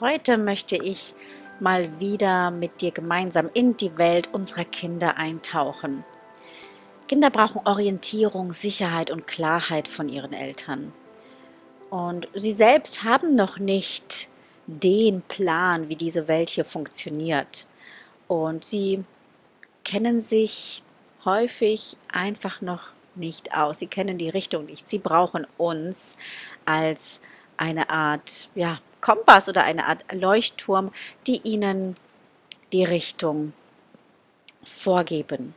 Heute möchte ich mal wieder mit dir gemeinsam in die Welt unserer Kinder eintauchen. Kinder brauchen Orientierung, Sicherheit und Klarheit von ihren Eltern. Und sie selbst haben noch nicht den Plan, wie diese Welt hier funktioniert. Und sie kennen sich häufig einfach noch nicht aus. Sie kennen die Richtung nicht. Sie brauchen uns als eine Art ja, Kompass oder eine Art Leuchtturm, die ihnen die Richtung vorgeben.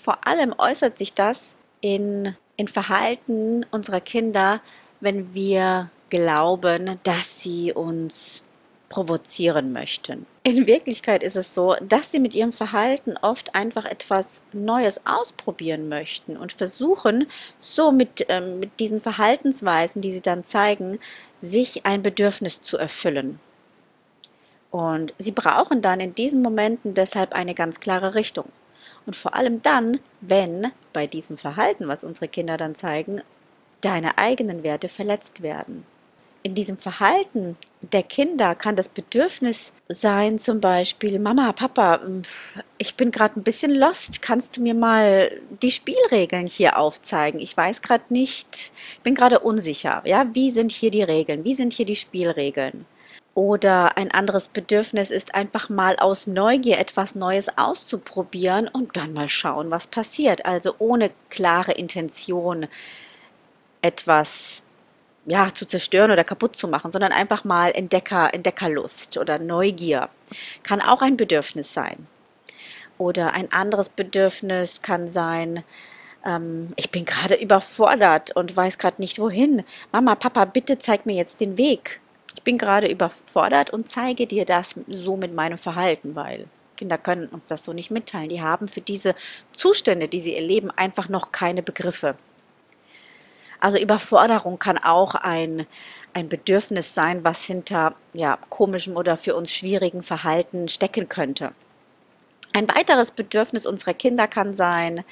Vor allem äußert sich das in, in Verhalten unserer Kinder, wenn wir glauben, dass sie uns provozieren möchten. In Wirklichkeit ist es so, dass sie mit ihrem Verhalten oft einfach etwas Neues ausprobieren möchten und versuchen, so mit, äh, mit diesen Verhaltensweisen, die sie dann zeigen, sich ein Bedürfnis zu erfüllen. Und sie brauchen dann in diesen Momenten deshalb eine ganz klare Richtung. Und vor allem dann, wenn bei diesem Verhalten, was unsere Kinder dann zeigen, deine eigenen Werte verletzt werden in diesem Verhalten der Kinder kann das Bedürfnis sein, zum Beispiel, Mama, Papa, ich bin gerade ein bisschen lost, kannst du mir mal die Spielregeln hier aufzeigen? Ich weiß gerade nicht, ich bin gerade unsicher, ja, wie sind hier die Regeln, wie sind hier die Spielregeln? Oder ein anderes Bedürfnis ist einfach mal aus Neugier etwas Neues auszuprobieren und dann mal schauen, was passiert. Also ohne klare Intention etwas ja, zu zerstören oder kaputt zu machen, sondern einfach mal Entdecker, Entdeckerlust oder Neugier. Kann auch ein Bedürfnis sein. Oder ein anderes Bedürfnis kann sein, ähm, ich bin gerade überfordert und weiß gerade nicht wohin. Mama, Papa, bitte zeig mir jetzt den Weg. Ich bin gerade überfordert und zeige dir das so mit meinem Verhalten, weil Kinder können uns das so nicht mitteilen. Die haben für diese Zustände, die sie erleben, einfach noch keine Begriffe. Also Überforderung kann auch ein, ein Bedürfnis sein, was hinter ja, komischem oder für uns schwierigen Verhalten stecken könnte. Ein weiteres Bedürfnis unserer Kinder kann sein,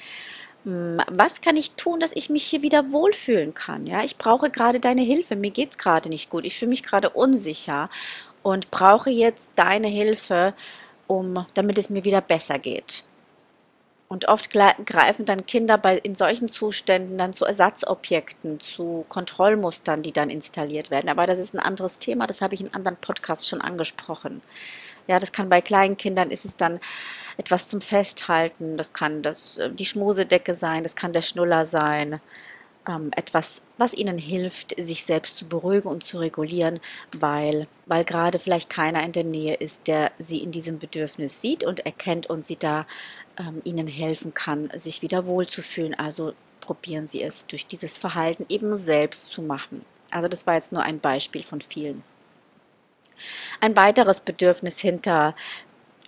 hm, was kann ich tun, dass ich mich hier wieder wohlfühlen kann? Ja, ich brauche gerade deine Hilfe, mir geht es gerade nicht gut, ich fühle mich gerade unsicher und brauche jetzt deine Hilfe, um, damit es mir wieder besser geht. Und oft greifen dann Kinder bei, in solchen Zuständen dann zu Ersatzobjekten, zu Kontrollmustern, die dann installiert werden. Aber das ist ein anderes Thema, das habe ich in anderen Podcasts schon angesprochen. Ja, das kann bei kleinen Kindern ist es dann etwas zum Festhalten, das kann das, äh, die Schmusedecke sein, das kann der Schnuller sein, ähm, etwas, was ihnen hilft, sich selbst zu beruhigen und zu regulieren, weil, weil gerade vielleicht keiner in der Nähe ist, der sie in diesem Bedürfnis sieht und erkennt und sie da ähm, ihnen helfen kann, sich wieder wohlzufühlen. Also probieren Sie es durch dieses Verhalten eben selbst zu machen. Also das war jetzt nur ein Beispiel von vielen. Ein weiteres Bedürfnis hinter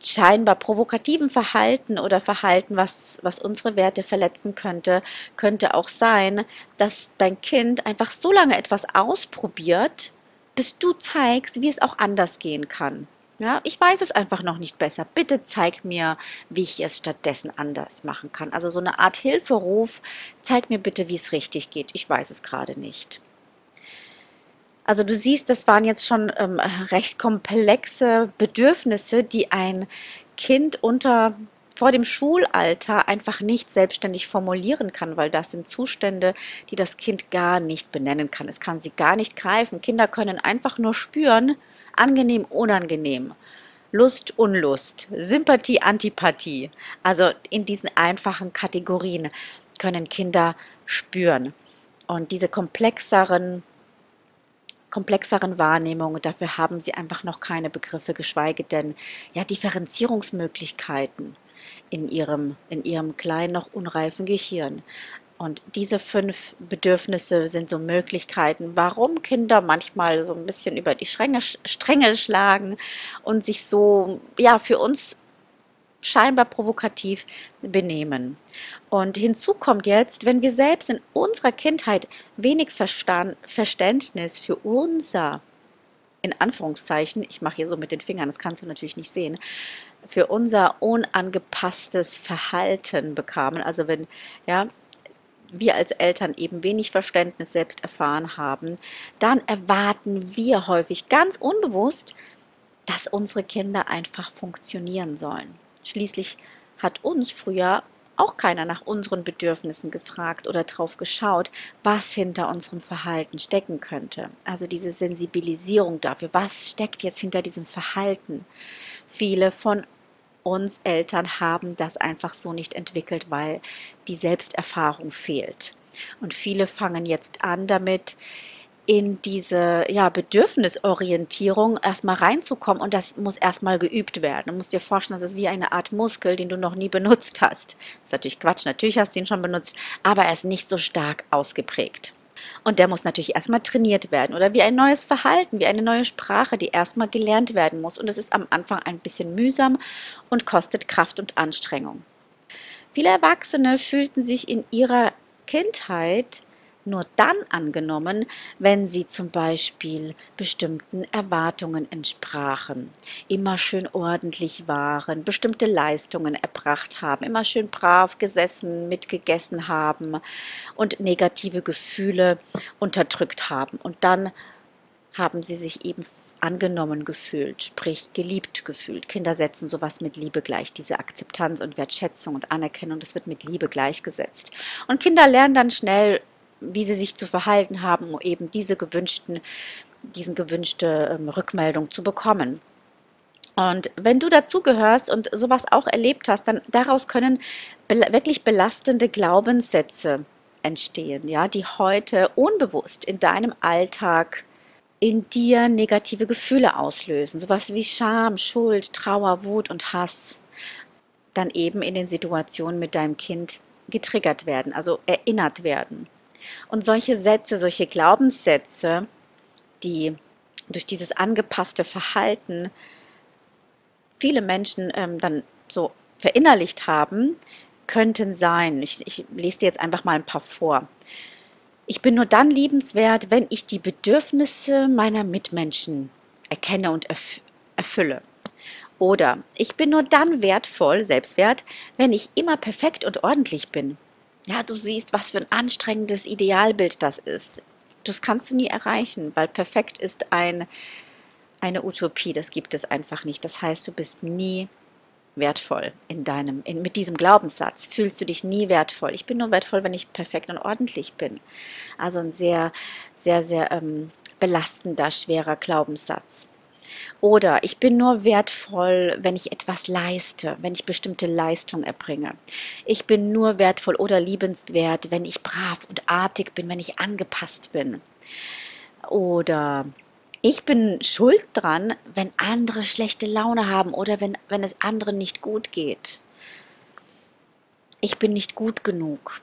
scheinbar provokativen Verhalten oder Verhalten, was, was unsere Werte verletzen könnte, könnte auch sein, dass dein Kind einfach so lange etwas ausprobiert, bis du zeigst, wie es auch anders gehen kann. Ja, ich weiß es einfach noch nicht besser. Bitte zeig mir, wie ich es stattdessen anders machen kann. Also so eine Art Hilferuf, zeig mir bitte, wie es richtig geht. Ich weiß es gerade nicht. Also du siehst, das waren jetzt schon ähm, recht komplexe Bedürfnisse, die ein Kind unter vor dem Schulalter einfach nicht selbstständig formulieren kann, weil das sind Zustände, die das Kind gar nicht benennen kann. Es kann sie gar nicht greifen. Kinder können einfach nur spüren, angenehm, unangenehm, Lust, Unlust, Sympathie, Antipathie. Also in diesen einfachen Kategorien können Kinder spüren. Und diese komplexeren komplexeren Wahrnehmungen, dafür haben sie einfach noch keine Begriffe, geschweige denn ja Differenzierungsmöglichkeiten in ihrem, in ihrem kleinen, noch unreifen Gehirn. Und diese fünf Bedürfnisse sind so Möglichkeiten, warum Kinder manchmal so ein bisschen über die Stränge, Stränge schlagen und sich so, ja, für uns scheinbar provokativ benehmen. Und hinzu kommt jetzt, wenn wir selbst in unserer Kindheit wenig Verstand, Verständnis für unser, in Anführungszeichen, ich mache hier so mit den Fingern, das kannst du natürlich nicht sehen, für unser unangepasstes Verhalten bekamen. Also wenn, ja, wir als Eltern eben wenig Verständnis selbst erfahren haben, dann erwarten wir häufig ganz unbewusst, dass unsere Kinder einfach funktionieren sollen. Schließlich hat uns früher auch keiner nach unseren Bedürfnissen gefragt oder drauf geschaut, was hinter unserem Verhalten stecken könnte. Also diese Sensibilisierung dafür, was steckt jetzt hinter diesem Verhalten. Viele von uns Eltern haben das einfach so nicht entwickelt, weil die Selbsterfahrung fehlt. Und viele fangen jetzt an damit, in diese ja, Bedürfnisorientierung erstmal reinzukommen und das muss erstmal geübt werden. Du musst dir vorstellen, das ist wie eine Art Muskel, den du noch nie benutzt hast. Das ist natürlich Quatsch, natürlich hast du ihn schon benutzt, aber er ist nicht so stark ausgeprägt. Und der muss natürlich erstmal trainiert werden oder wie ein neues Verhalten, wie eine neue Sprache, die erstmal gelernt werden muss. Und es ist am Anfang ein bisschen mühsam und kostet Kraft und Anstrengung. Viele Erwachsene fühlten sich in ihrer Kindheit nur dann angenommen, wenn sie zum Beispiel bestimmten Erwartungen entsprachen, immer schön ordentlich waren, bestimmte Leistungen erbracht haben, immer schön brav gesessen, mitgegessen haben und negative Gefühle unterdrückt haben. Und dann haben sie sich eben angenommen gefühlt, sprich geliebt gefühlt. Kinder setzen sowas mit Liebe gleich, diese Akzeptanz und Wertschätzung und Anerkennung, das wird mit Liebe gleichgesetzt. Und Kinder lernen dann schnell wie sie sich zu verhalten haben, um eben diese gewünschten, diesen gewünschte ähm, Rückmeldung zu bekommen. Und wenn du dazugehörst und sowas auch erlebt hast, dann daraus können be wirklich belastende Glaubenssätze entstehen, ja, die heute unbewusst in deinem Alltag in dir negative Gefühle auslösen, sowas wie Scham, Schuld, Trauer, Wut und Hass, dann eben in den Situationen mit deinem Kind getriggert werden, also erinnert werden. Und solche Sätze, solche Glaubenssätze, die durch dieses angepasste Verhalten viele Menschen ähm, dann so verinnerlicht haben, könnten sein. Ich, ich lese dir jetzt einfach mal ein paar vor. Ich bin nur dann liebenswert, wenn ich die Bedürfnisse meiner Mitmenschen erkenne und erf erfülle. Oder ich bin nur dann wertvoll, selbstwert, wenn ich immer perfekt und ordentlich bin ja, du siehst, was für ein anstrengendes Idealbild das ist. Das kannst du nie erreichen, weil perfekt ist ein, eine Utopie, das gibt es einfach nicht. Das heißt, du bist nie wertvoll in deinem, in, mit diesem Glaubenssatz fühlst du dich nie wertvoll. Ich bin nur wertvoll, wenn ich perfekt und ordentlich bin. Also ein sehr, sehr, sehr ähm, belastender, schwerer Glaubenssatz. Oder ich bin nur wertvoll, wenn ich etwas leiste, wenn ich bestimmte Leistung erbringe. Ich bin nur wertvoll oder liebenswert, wenn ich brav und artig bin, wenn ich angepasst bin. Oder ich bin schuld dran, wenn andere schlechte Laune haben oder wenn, wenn es anderen nicht gut geht. Ich bin nicht gut genug.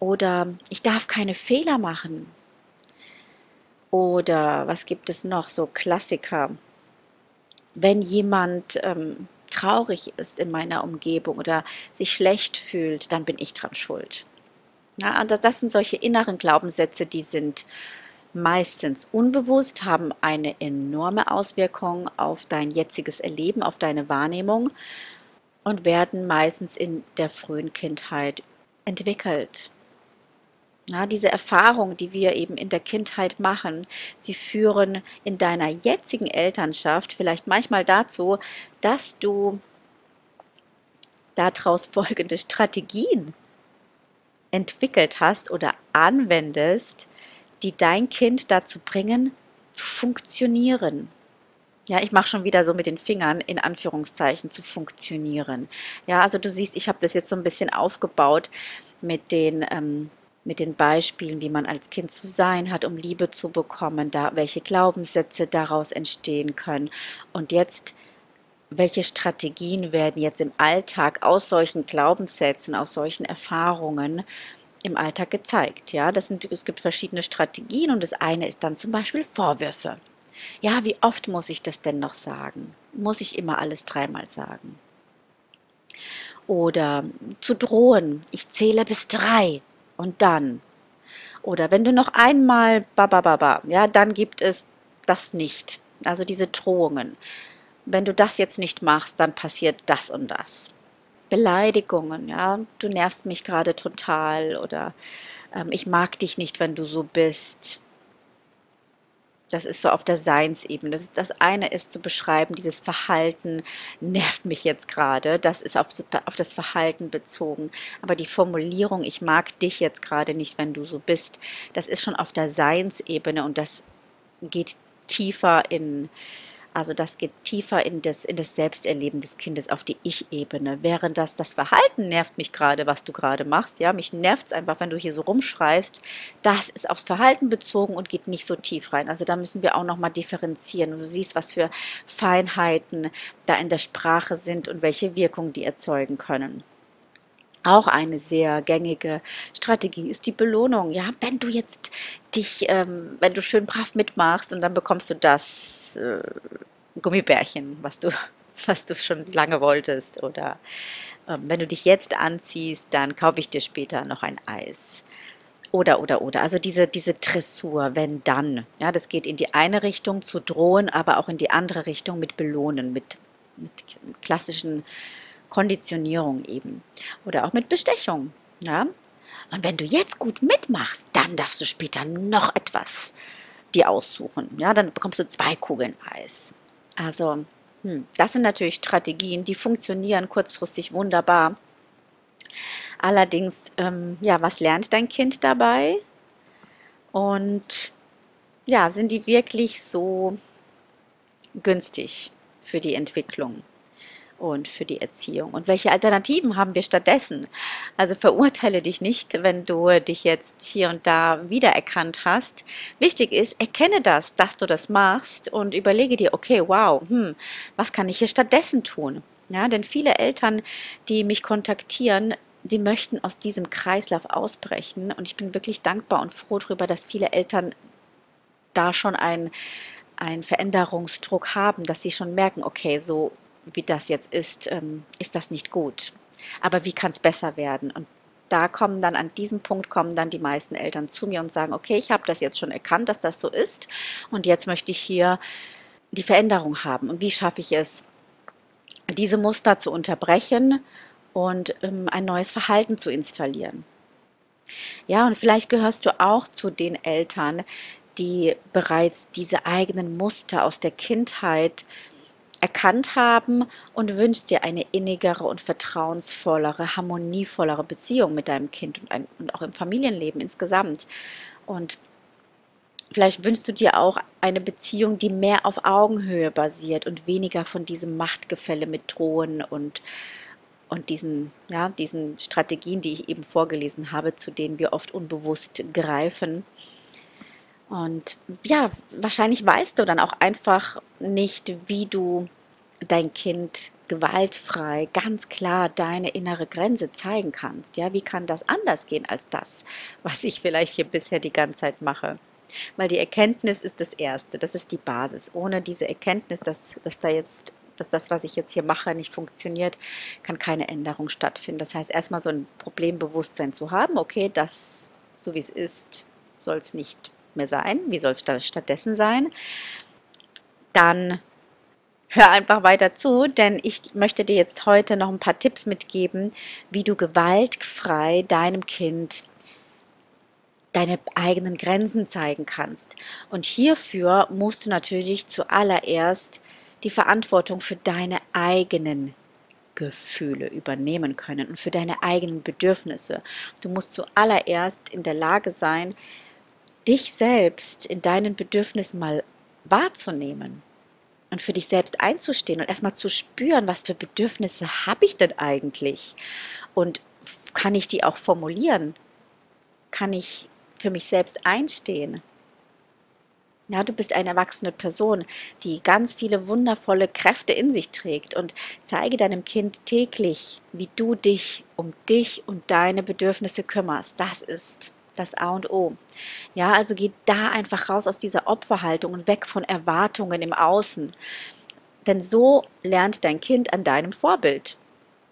Oder ich darf keine Fehler machen. Oder was gibt es noch? So Klassiker wenn jemand ähm, traurig ist in meiner Umgebung oder sich schlecht fühlt, dann bin ich dran schuld. Ja, und das sind solche inneren Glaubenssätze, die sind meistens unbewusst, haben eine enorme Auswirkung auf dein jetziges Erleben, auf deine Wahrnehmung und werden meistens in der frühen Kindheit entwickelt. Ja, diese Erfahrungen, die wir eben in der Kindheit machen, sie führen in deiner jetzigen Elternschaft vielleicht manchmal dazu, dass du daraus folgende Strategien entwickelt hast oder anwendest, die dein Kind dazu bringen, zu funktionieren. Ja, ich mache schon wieder so mit den Fingern in Anführungszeichen zu funktionieren. Ja, also du siehst, ich habe das jetzt so ein bisschen aufgebaut mit den ähm, mit den Beispielen, wie man als Kind zu sein hat, um Liebe zu bekommen, da welche Glaubenssätze daraus entstehen können und jetzt welche Strategien werden jetzt im Alltag aus solchen Glaubenssätzen, aus solchen Erfahrungen im Alltag gezeigt. Ja, das sind, es gibt verschiedene Strategien und das eine ist dann zum Beispiel Vorwürfe. Ja, wie oft muss ich das denn noch sagen? Muss ich immer alles dreimal sagen? Oder zu drohen, ich zähle bis drei und dann. Oder wenn du noch einmal babababa, ja, dann gibt es das nicht. Also diese Drohungen. Wenn du das jetzt nicht machst, dann passiert das und das. Beleidigungen, ja, du nervst mich gerade total oder ähm, ich mag dich nicht, wenn du so bist. Das ist so auf der Seinsebene. Das, das eine ist zu beschreiben, dieses Verhalten nervt mich jetzt gerade. Das ist auf, auf das Verhalten bezogen. Aber die Formulierung, ich mag dich jetzt gerade nicht, wenn du so bist, das ist schon auf der Seinsebene und das geht tiefer in, also das geht tiefer in das, in das Selbsterleben des Kindes, auf die Ich-Ebene. Während das, das Verhalten nervt mich gerade, was du gerade machst. Ja, mich nervt es einfach, wenn du hier so rumschreist. Das ist aufs Verhalten bezogen und geht nicht so tief rein. Also da müssen wir auch nochmal differenzieren. Du siehst, was für Feinheiten da in der Sprache sind und welche Wirkung die erzeugen können. Auch eine sehr gängige Strategie ist die Belohnung. Ja, wenn du jetzt dich, ähm, wenn du schön brav mitmachst und dann bekommst du das äh, Gummibärchen, was du, was du schon lange wolltest. Oder ähm, wenn du dich jetzt anziehst, dann kaufe ich dir später noch ein Eis. Oder, oder, oder. Also diese, diese Dressur, wenn dann. Ja, das geht in die eine Richtung zu drohen, aber auch in die andere Richtung mit Belohnen, mit, mit klassischen Konditionierung eben. Oder auch mit Bestechung. Ja? Und wenn du jetzt gut mitmachst, dann darfst du später noch etwas dir aussuchen. Ja, dann bekommst du zwei Kugeln Eis. Also, hm, das sind natürlich Strategien, die funktionieren kurzfristig wunderbar. Allerdings, ähm, ja, was lernt dein Kind dabei? Und ja, sind die wirklich so günstig für die Entwicklung? Und für die Erziehung. Und welche Alternativen haben wir stattdessen? Also verurteile dich nicht, wenn du dich jetzt hier und da wiedererkannt hast. Wichtig ist, erkenne das, dass du das machst und überlege dir, okay, wow, hm, was kann ich hier stattdessen tun? Ja, denn viele Eltern, die mich kontaktieren, sie möchten aus diesem Kreislauf ausbrechen. Und ich bin wirklich dankbar und froh darüber, dass viele Eltern da schon einen, einen Veränderungsdruck haben, dass sie schon merken, okay, so wie das jetzt ist, ähm, ist das nicht gut. Aber wie kann es besser werden? Und da kommen dann an diesem Punkt kommen dann die meisten Eltern zu mir und sagen, okay, ich habe das jetzt schon erkannt, dass das so ist und jetzt möchte ich hier die Veränderung haben. Und wie schaffe ich es, diese Muster zu unterbrechen und ähm, ein neues Verhalten zu installieren? Ja, und vielleicht gehörst du auch zu den Eltern, die bereits diese eigenen Muster aus der Kindheit erkannt haben und wünschst dir eine innigere und vertrauensvollere, harmonievollere Beziehung mit deinem Kind und, ein, und auch im Familienleben insgesamt. Und vielleicht wünschst du dir auch eine Beziehung, die mehr auf Augenhöhe basiert und weniger von diesem Machtgefälle mit Drohen und und diesen, ja, diesen Strategien, die ich eben vorgelesen habe, zu denen wir oft unbewusst greifen. Und ja, wahrscheinlich weißt du dann auch einfach nicht, wie du dein Kind gewaltfrei, ganz klar deine innere Grenze zeigen kannst. Ja, wie kann das anders gehen als das, was ich vielleicht hier bisher die ganze Zeit mache? Weil die Erkenntnis ist das Erste, das ist die Basis. Ohne diese Erkenntnis, dass, dass da jetzt dass das, was ich jetzt hier mache, nicht funktioniert, kann keine Änderung stattfinden. Das heißt, erstmal so ein Problembewusstsein zu haben, okay, das, so wie es ist, soll es nicht mehr sein. Wie soll es stattdessen sein? Dann hör einfach weiter zu, denn ich möchte dir jetzt heute noch ein paar Tipps mitgeben, wie du gewaltfrei deinem Kind deine eigenen Grenzen zeigen kannst. Und hierfür musst du natürlich zuallererst die Verantwortung für deine eigenen Gefühle übernehmen können und für deine eigenen Bedürfnisse. Du musst zuallererst in der Lage sein, dich selbst in deinen Bedürfnissen mal wahrzunehmen und für dich selbst einzustehen und erstmal zu spüren, was für Bedürfnisse habe ich denn eigentlich und kann ich die auch formulieren? Kann ich für mich selbst einstehen? Ja, du bist eine erwachsene Person, die ganz viele wundervolle Kräfte in sich trägt und zeige deinem Kind täglich, wie du dich um dich und deine Bedürfnisse kümmerst. Das ist das A und O. Ja, also geh da einfach raus aus dieser Opferhaltung und weg von Erwartungen im Außen. Denn so lernt dein Kind an deinem Vorbild,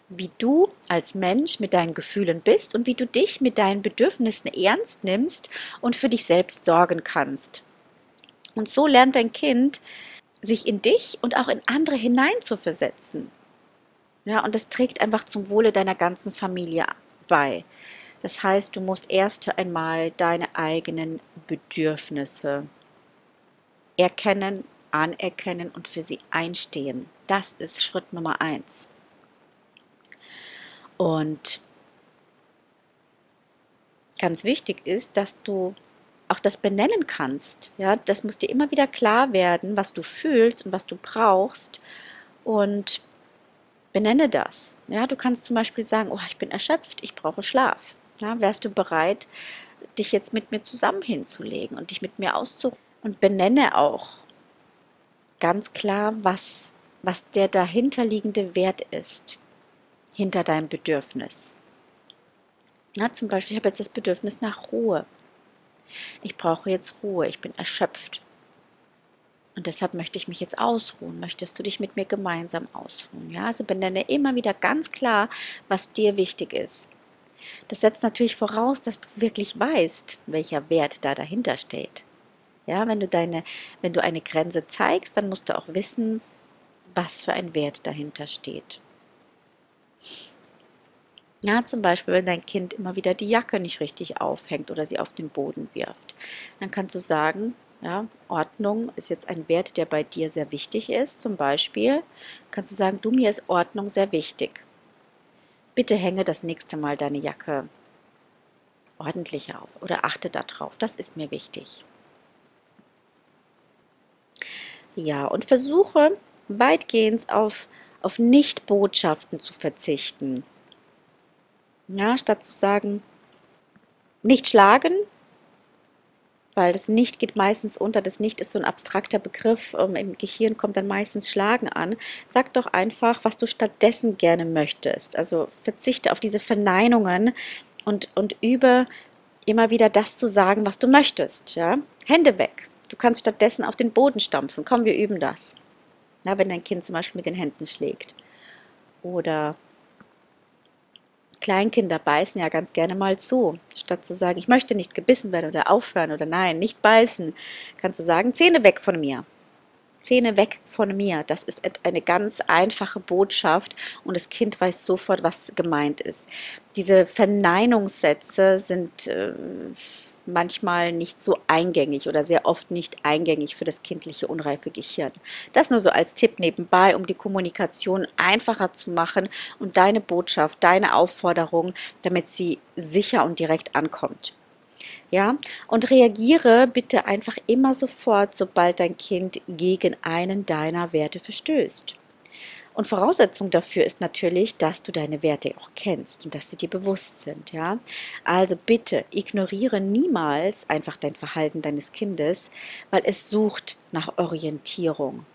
wie du als Mensch mit deinen Gefühlen bist und wie du dich mit deinen Bedürfnissen ernst nimmst und für dich selbst sorgen kannst. Und so lernt dein Kind, sich in dich und auch in andere hineinzuversetzen. Ja, und das trägt einfach zum Wohle deiner ganzen Familie bei. Das heißt, du musst erst einmal deine eigenen Bedürfnisse erkennen, anerkennen und für sie einstehen. Das ist Schritt Nummer eins. Und ganz wichtig ist, dass du auch das benennen kannst. Ja, das muss dir immer wieder klar werden, was du fühlst und was du brauchst. Und benenne das. Ja, du kannst zum Beispiel sagen, oh, ich bin erschöpft, ich brauche Schlaf. Ja, wärst du bereit, dich jetzt mit mir zusammen hinzulegen und dich mit mir auszuruhen? Und benenne auch ganz klar, was, was der dahinterliegende Wert ist, hinter deinem Bedürfnis. Ja, zum Beispiel, ich habe jetzt das Bedürfnis nach Ruhe. Ich brauche jetzt Ruhe, ich bin erschöpft. Und deshalb möchte ich mich jetzt ausruhen. Möchtest du dich mit mir gemeinsam ausruhen? Ja, also benenne immer wieder ganz klar, was dir wichtig ist. Das setzt natürlich voraus, dass du wirklich weißt, welcher Wert da dahinter steht. Ja, wenn du deine, wenn du eine Grenze zeigst, dann musst du auch wissen, was für ein Wert dahinter steht. Ja, zum Beispiel, wenn dein Kind immer wieder die Jacke nicht richtig aufhängt oder sie auf den Boden wirft, dann kannst du sagen, ja, Ordnung ist jetzt ein Wert, der bei dir sehr wichtig ist. Zum Beispiel kannst du sagen, du mir ist Ordnung sehr wichtig. Bitte hänge das nächste Mal deine Jacke ordentlicher auf oder achte darauf. Das ist mir wichtig. Ja, und versuche weitgehend auf, auf Nicht-Botschaften zu verzichten. Ja, statt zu sagen, nicht schlagen, weil das Nicht geht meistens unter. Das Nicht ist so ein abstrakter Begriff. Ähm, Im Gehirn kommt dann meistens Schlagen an. Sag doch einfach, was du stattdessen gerne möchtest. Also verzichte auf diese Verneinungen und, und übe immer wieder das zu sagen, was du möchtest. Ja? Hände weg. Du kannst stattdessen auf den Boden stampfen. Komm, wir üben das. Ja, wenn dein Kind zum Beispiel mit den Händen schlägt. Oder Kleinkinder beißen ja ganz gerne mal zu. Statt zu sagen, ich möchte nicht gebissen werden oder aufhören oder nein, nicht beißen, kannst du sagen, Zähne weg von mir. Zähne weg von mir. Das ist eine ganz einfache Botschaft und das Kind weiß sofort, was gemeint ist. Diese Verneinungssätze sind äh, manchmal nicht so eingängig oder sehr oft nicht eingängig für das kindliche unreife Gehirn. Das nur so als Tipp nebenbei, um die Kommunikation einfacher zu machen und deine Botschaft, deine Aufforderung, damit sie sicher und direkt ankommt. Ja, und reagiere bitte einfach immer sofort, sobald dein Kind gegen einen deiner Werte verstößt. Und Voraussetzung dafür ist natürlich, dass du deine Werte auch kennst und dass sie dir bewusst sind, ja? Also bitte ignoriere niemals einfach dein Verhalten deines Kindes, weil es sucht nach Orientierung.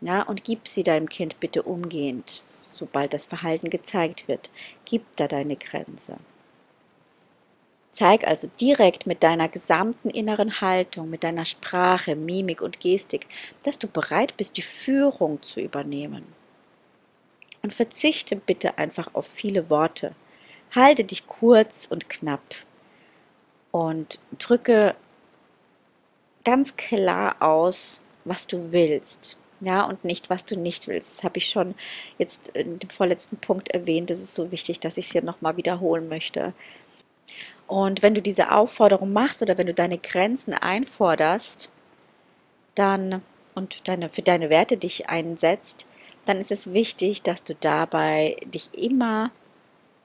Ja, und gib sie deinem Kind bitte umgehend, sobald das Verhalten gezeigt wird. Gib da deine Grenze. Zeig also direkt mit deiner gesamten inneren Haltung, mit deiner Sprache, Mimik und Gestik, dass du bereit bist, die Führung zu übernehmen. Und verzichte bitte einfach auf viele Worte. Halte dich kurz und knapp und drücke ganz klar aus, was du willst. Ja, und nicht, was du nicht willst. Das habe ich schon jetzt in dem vorletzten Punkt erwähnt. Das ist so wichtig, dass ich es hier nochmal wiederholen möchte. Und wenn du diese Aufforderung machst oder wenn du deine Grenzen einforderst, dann und deine, für deine Werte dich einsetzt, dann ist es wichtig, dass du dabei dich immer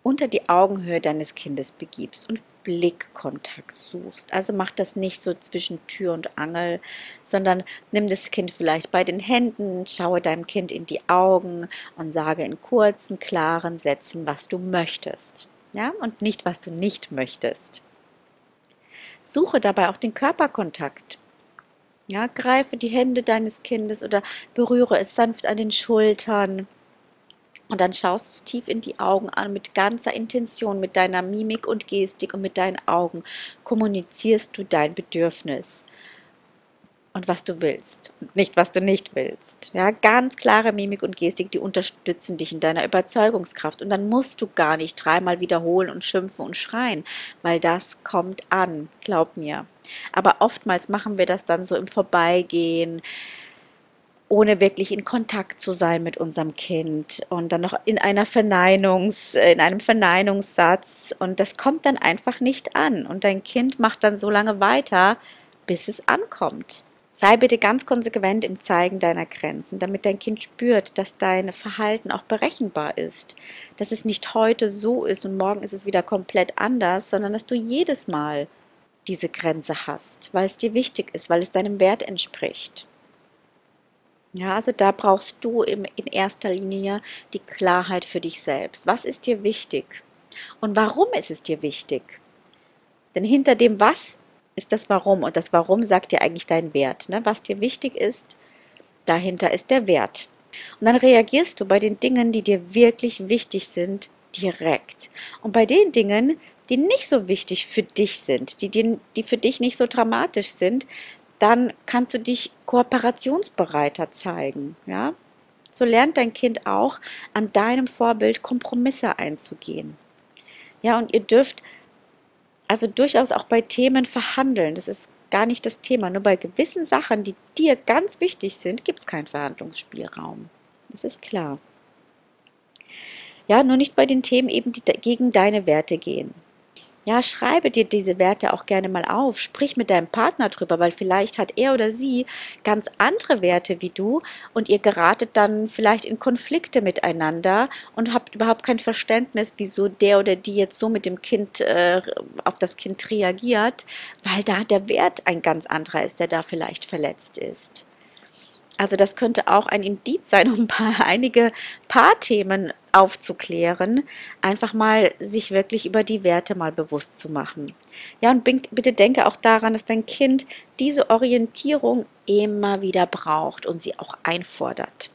unter die Augenhöhe deines Kindes begibst und Blickkontakt suchst. Also mach das nicht so zwischen Tür und Angel, sondern nimm das Kind vielleicht bei den Händen, schaue deinem Kind in die Augen und sage in kurzen, klaren Sätzen, was du möchtest. Ja, und nicht, was du nicht möchtest. Suche dabei auch den Körperkontakt. Ja, greife die Hände deines Kindes oder berühre es sanft an den Schultern. Und dann schaust du es tief in die Augen an mit ganzer Intention, mit deiner Mimik und Gestik und mit deinen Augen kommunizierst du dein Bedürfnis und was du willst und nicht, was du nicht willst. Ja, ganz klare Mimik und Gestik, die unterstützen dich in deiner Überzeugungskraft. Und dann musst du gar nicht dreimal wiederholen und schimpfen und schreien, weil das kommt an, glaub mir. Aber oftmals machen wir das dann so im Vorbeigehen ohne wirklich in Kontakt zu sein mit unserem Kind. Und dann noch in einer Verneinungs, in einem Verneinungssatz. Und das kommt dann einfach nicht an. Und dein Kind macht dann so lange weiter, bis es ankommt. Sei bitte ganz konsequent im Zeigen deiner Grenzen, damit dein Kind spürt, dass dein Verhalten auch berechenbar ist, dass es nicht heute so ist und morgen ist es wieder komplett anders, sondern dass du jedes Mal diese Grenze hast, weil es dir wichtig ist, weil es deinem Wert entspricht. Ja, also da brauchst du in erster Linie die Klarheit für dich selbst. Was ist dir wichtig? Und warum ist es dir wichtig? Denn hinter dem Was ist das Warum. Und das Warum sagt dir eigentlich dein Wert. Ne? Was dir wichtig ist, dahinter ist der Wert. Und dann reagierst du bei den Dingen, die dir wirklich wichtig sind, direkt. Und bei den Dingen, die nicht so wichtig für dich sind, die, die, die für dich nicht so dramatisch sind, dann kannst du dich kooperationsbereiter zeigen. Ja? So lernt dein Kind auch, an deinem Vorbild Kompromisse einzugehen. Ja, und ihr dürft also durchaus auch bei Themen verhandeln. Das ist gar nicht das Thema. Nur bei gewissen Sachen, die dir ganz wichtig sind, gibt es keinen Verhandlungsspielraum. Das ist klar. Ja, nur nicht bei den Themen eben, die gegen deine Werte gehen. Ja, schreibe dir diese Werte auch gerne mal auf. Sprich mit deinem Partner drüber, weil vielleicht hat er oder sie ganz andere Werte wie du und ihr geratet dann vielleicht in Konflikte miteinander und habt überhaupt kein Verständnis, wieso der oder die jetzt so mit dem Kind äh, auf das Kind reagiert, weil da der Wert ein ganz anderer ist, der da vielleicht verletzt ist. Also das könnte auch ein Indiz sein, um einige Paarthemen aufzuklären, einfach mal sich wirklich über die Werte mal bewusst zu machen. Ja, und bitte denke auch daran, dass dein Kind diese Orientierung immer wieder braucht und sie auch einfordert.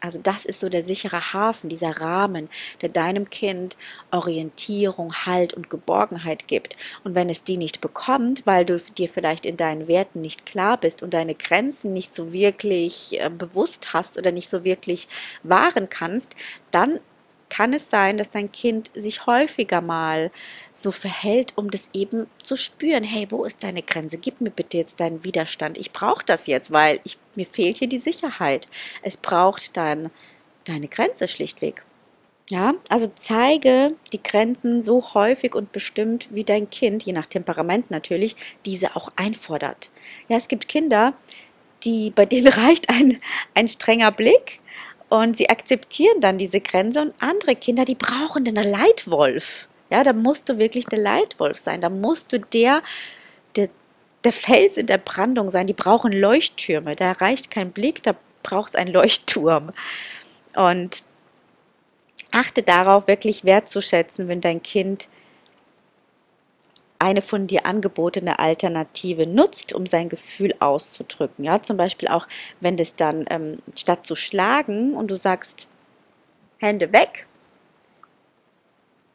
Also das ist so der sichere Hafen, dieser Rahmen, der deinem Kind Orientierung, Halt und Geborgenheit gibt. Und wenn es die nicht bekommt, weil du dir vielleicht in deinen Werten nicht klar bist und deine Grenzen nicht so wirklich äh, bewusst hast oder nicht so wirklich wahren kannst, dann kann es sein, dass dein Kind sich häufiger mal so verhält, um das eben zu spüren. Hey, wo ist deine Grenze? Gib mir bitte jetzt deinen Widerstand. Ich brauche das jetzt, weil ich, mir fehlt hier die Sicherheit. Es braucht dann deine Grenze schlichtweg. Ja, also zeige die Grenzen so häufig und bestimmt, wie dein Kind, je nach Temperament natürlich, diese auch einfordert. Ja, es gibt Kinder, die, bei denen reicht ein, ein strenger Blick und sie akzeptieren dann diese Grenze und andere Kinder, die brauchen den Leitwolf. Ja, da musst du wirklich der Leitwolf sein. Da musst du der, der, der Fels in der Brandung sein. Die brauchen Leuchttürme. Da reicht kein Blick, da braucht es einen Leuchtturm. Und achte darauf, wirklich wertzuschätzen, wenn dein Kind eine von dir angebotene Alternative nutzt, um sein Gefühl auszudrücken. Ja, zum Beispiel auch, wenn das dann ähm, statt zu schlagen und du sagst, Hände weg,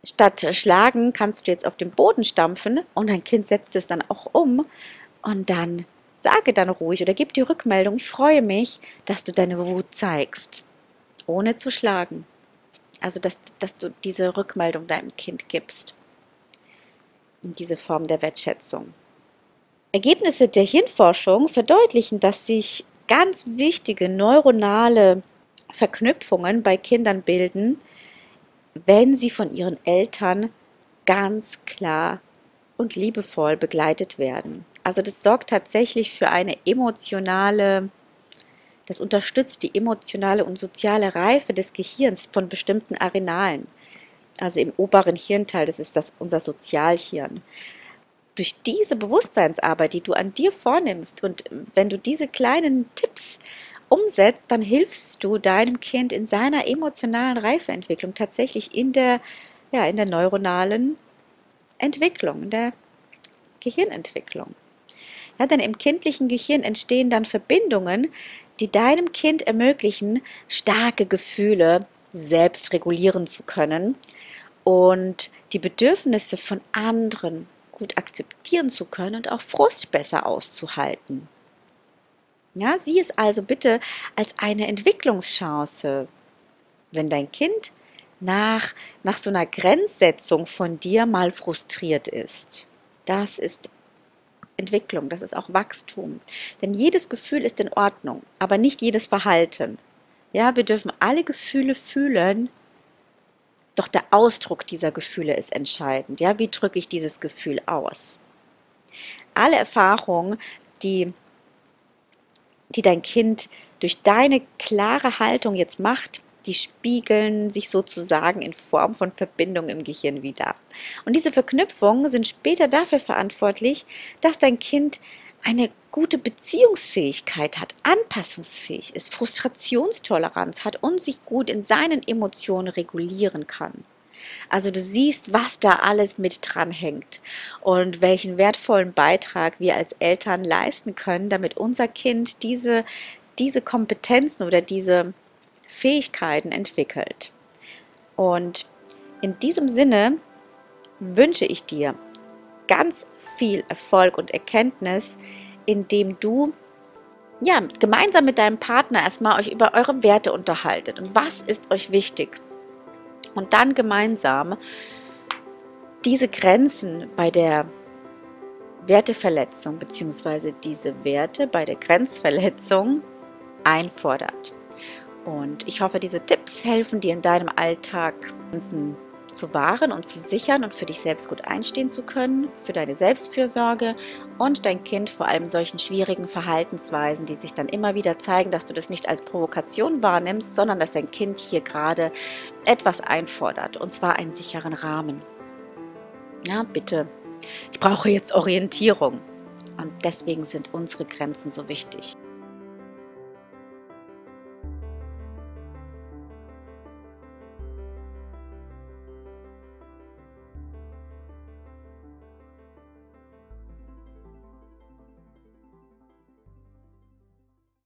statt schlagen kannst du jetzt auf den Boden stampfen und dein Kind setzt es dann auch um und dann sage dann ruhig oder gib die Rückmeldung, ich freue mich, dass du deine Wut zeigst, ohne zu schlagen. Also, dass, dass du diese Rückmeldung deinem Kind gibst diese Form der Wertschätzung. Ergebnisse der Hirnforschung verdeutlichen, dass sich ganz wichtige neuronale Verknüpfungen bei Kindern bilden, wenn sie von ihren Eltern ganz klar und liebevoll begleitet werden. Also das sorgt tatsächlich für eine emotionale, das unterstützt die emotionale und soziale Reife des Gehirns von bestimmten Arenalen also im oberen Hirnteil, das ist das, unser Sozialhirn. Durch diese Bewusstseinsarbeit, die du an dir vornimmst und wenn du diese kleinen Tipps umsetzt, dann hilfst du deinem Kind in seiner emotionalen Reifeentwicklung tatsächlich in der, ja, in der neuronalen Entwicklung, in der Gehirnentwicklung. Ja, denn im kindlichen Gehirn entstehen dann Verbindungen, die deinem Kind ermöglichen, starke Gefühle selbst regulieren zu können und die Bedürfnisse von anderen gut akzeptieren zu können und auch Frust besser auszuhalten. Ja, sieh es also bitte als eine Entwicklungschance, wenn dein Kind nach, nach so einer Grenzsetzung von dir mal frustriert ist. Das ist Entwicklung, das ist auch Wachstum. Denn jedes Gefühl ist in Ordnung, aber nicht jedes Verhalten. Ja, wir dürfen alle Gefühle fühlen, doch der Ausdruck dieser Gefühle ist entscheidend. Ja, wie drücke ich dieses Gefühl aus? Alle Erfahrungen, die, die dein Kind durch deine klare Haltung jetzt macht, die spiegeln sich sozusagen in Form von Verbindung im Gehirn wieder. Und diese Verknüpfungen sind später dafür verantwortlich, dass dein Kind eine gute Beziehungsfähigkeit hat, anpassungsfähig ist, Frustrationstoleranz hat und sich gut in seinen Emotionen regulieren kann. Also du siehst, was da alles mit dran hängt und welchen wertvollen Beitrag wir als Eltern leisten können, damit unser Kind diese, diese Kompetenzen oder diese Fähigkeiten entwickelt. Und in diesem Sinne wünsche ich dir ganz viel Erfolg und Erkenntnis, indem du ja, gemeinsam mit deinem Partner erstmal euch über eure Werte unterhaltet und was ist euch wichtig. Und dann gemeinsam diese Grenzen bei der Werteverletzung bzw. diese Werte bei der Grenzverletzung einfordert. Und ich hoffe, diese Tipps helfen dir in deinem Alltag zu wahren und zu sichern und für dich selbst gut einstehen zu können, für deine Selbstfürsorge und dein Kind vor allem solchen schwierigen Verhaltensweisen, die sich dann immer wieder zeigen, dass du das nicht als Provokation wahrnimmst, sondern dass dein Kind hier gerade etwas einfordert und zwar einen sicheren Rahmen. Ja, bitte. Ich brauche jetzt Orientierung und deswegen sind unsere Grenzen so wichtig.